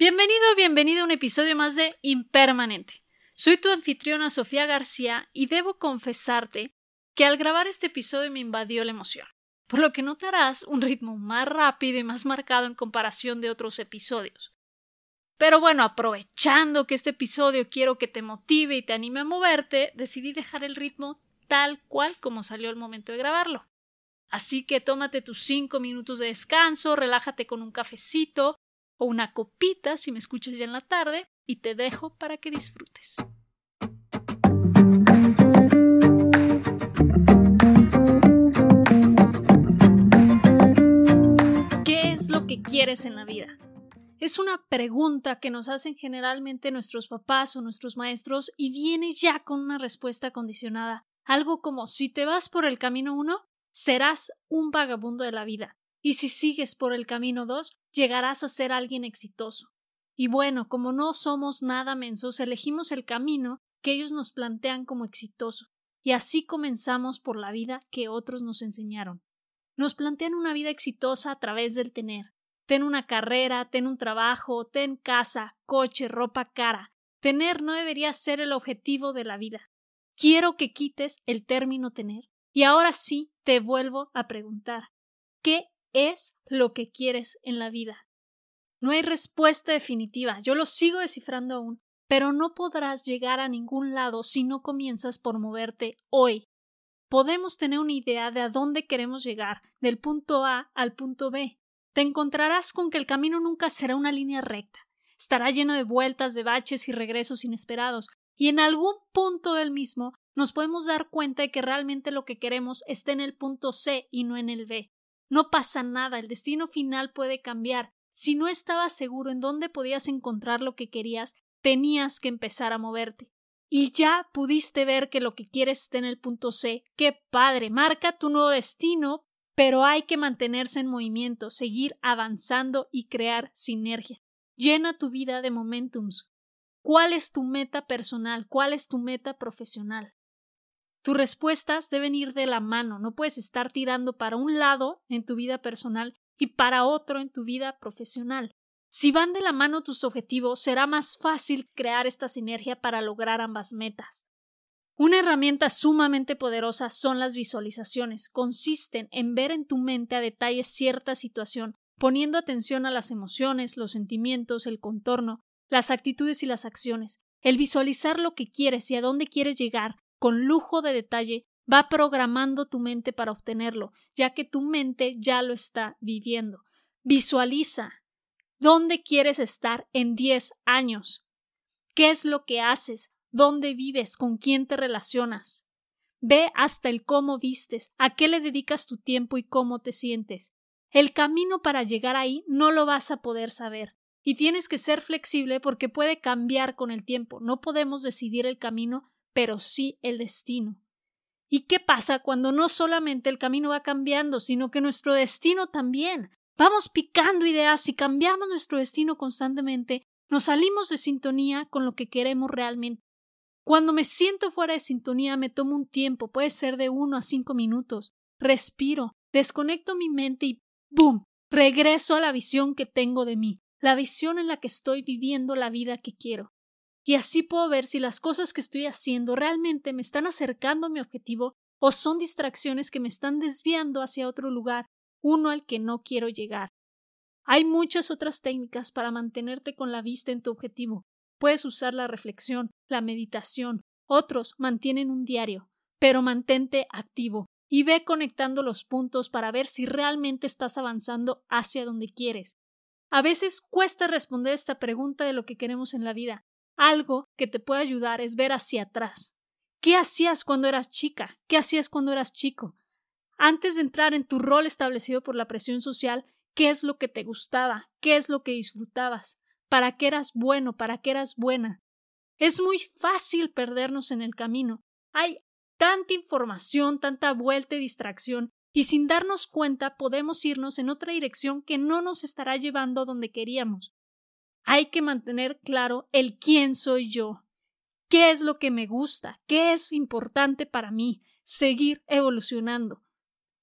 Bienvenido o bienvenida a un episodio más de Impermanente. Soy tu anfitriona Sofía García y debo confesarte que al grabar este episodio me invadió la emoción, por lo que notarás un ritmo más rápido y más marcado en comparación de otros episodios. Pero bueno, aprovechando que este episodio quiero que te motive y te anime a moverte, decidí dejar el ritmo tal cual como salió el momento de grabarlo. Así que tómate tus cinco minutos de descanso, relájate con un cafecito o una copita si me escuchas ya en la tarde y te dejo para que disfrutes. ¿Qué es lo que quieres en la vida? Es una pregunta que nos hacen generalmente nuestros papás o nuestros maestros y viene ya con una respuesta condicionada. Algo como si te vas por el camino uno, serás un vagabundo de la vida. Y si sigues por el camino dos, llegarás a ser alguien exitoso. Y bueno, como no somos nada mensos, elegimos el camino que ellos nos plantean como exitoso. Y así comenzamos por la vida que otros nos enseñaron. Nos plantean una vida exitosa a través del tener. Ten una carrera, ten un trabajo, ten casa, coche, ropa cara. Tener no debería ser el objetivo de la vida. Quiero que quites el término tener. Y ahora sí te vuelvo a preguntar ¿qué es lo que quieres en la vida. No hay respuesta definitiva, yo lo sigo descifrando aún, pero no podrás llegar a ningún lado si no comienzas por moverte hoy. Podemos tener una idea de a dónde queremos llegar, del punto A al punto B. Te encontrarás con que el camino nunca será una línea recta. Estará lleno de vueltas, de baches y regresos inesperados, y en algún punto del mismo nos podemos dar cuenta de que realmente lo que queremos está en el punto C y no en el B. No pasa nada, el destino final puede cambiar. Si no estabas seguro en dónde podías encontrar lo que querías, tenías que empezar a moverte. Y ya pudiste ver que lo que quieres está en el punto C. ¡Qué padre! Marca tu nuevo destino, pero hay que mantenerse en movimiento, seguir avanzando y crear sinergia. Llena tu vida de momentums. ¿Cuál es tu meta personal? ¿Cuál es tu meta profesional? Tus respuestas deben ir de la mano, no puedes estar tirando para un lado en tu vida personal y para otro en tu vida profesional. Si van de la mano tus objetivos, será más fácil crear esta sinergia para lograr ambas metas. Una herramienta sumamente poderosa son las visualizaciones. Consisten en ver en tu mente a detalle cierta situación, poniendo atención a las emociones, los sentimientos, el contorno, las actitudes y las acciones. El visualizar lo que quieres y a dónde quieres llegar con lujo de detalle, va programando tu mente para obtenerlo, ya que tu mente ya lo está viviendo. Visualiza dónde quieres estar en 10 años. ¿Qué es lo que haces? ¿Dónde vives? ¿Con quién te relacionas? Ve hasta el cómo vistes, a qué le dedicas tu tiempo y cómo te sientes. El camino para llegar ahí no lo vas a poder saber. Y tienes que ser flexible porque puede cambiar con el tiempo. No podemos decidir el camino pero sí el destino. ¿Y qué pasa cuando no solamente el camino va cambiando, sino que nuestro destino también? Vamos picando ideas y cambiamos nuestro destino constantemente, nos salimos de sintonía con lo que queremos realmente. Cuando me siento fuera de sintonía me tomo un tiempo, puede ser de uno a cinco minutos, respiro, desconecto mi mente y ¡boom! regreso a la visión que tengo de mí, la visión en la que estoy viviendo la vida que quiero y así puedo ver si las cosas que estoy haciendo realmente me están acercando a mi objetivo o son distracciones que me están desviando hacia otro lugar, uno al que no quiero llegar. Hay muchas otras técnicas para mantenerte con la vista en tu objetivo. Puedes usar la reflexión, la meditación, otros mantienen un diario, pero mantente activo y ve conectando los puntos para ver si realmente estás avanzando hacia donde quieres. A veces cuesta responder esta pregunta de lo que queremos en la vida, algo que te puede ayudar es ver hacia atrás. ¿Qué hacías cuando eras chica? ¿Qué hacías cuando eras chico? Antes de entrar en tu rol establecido por la presión social, ¿qué es lo que te gustaba? ¿Qué es lo que disfrutabas? ¿Para qué eras bueno? ¿Para qué eras buena? Es muy fácil perdernos en el camino. Hay tanta información, tanta vuelta y distracción, y sin darnos cuenta podemos irnos en otra dirección que no nos estará llevando donde queríamos. Hay que mantener claro el quién soy yo, qué es lo que me gusta, qué es importante para mí, seguir evolucionando.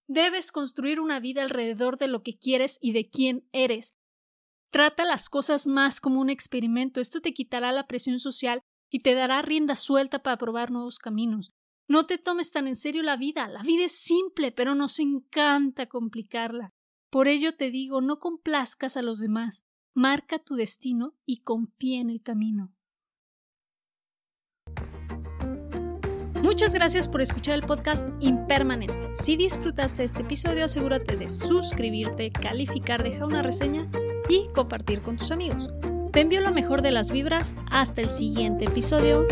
Debes construir una vida alrededor de lo que quieres y de quién eres. Trata las cosas más como un experimento. Esto te quitará la presión social y te dará rienda suelta para probar nuevos caminos. No te tomes tan en serio la vida. La vida es simple, pero nos encanta complicarla. Por ello te digo, no complazcas a los demás. Marca tu destino y confía en el camino. Muchas gracias por escuchar el podcast Impermanente. Si disfrutaste este episodio, asegúrate de suscribirte, calificar, dejar una reseña y compartir con tus amigos. Te envío lo mejor de las vibras. Hasta el siguiente episodio.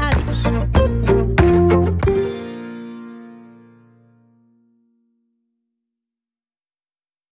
Adiós.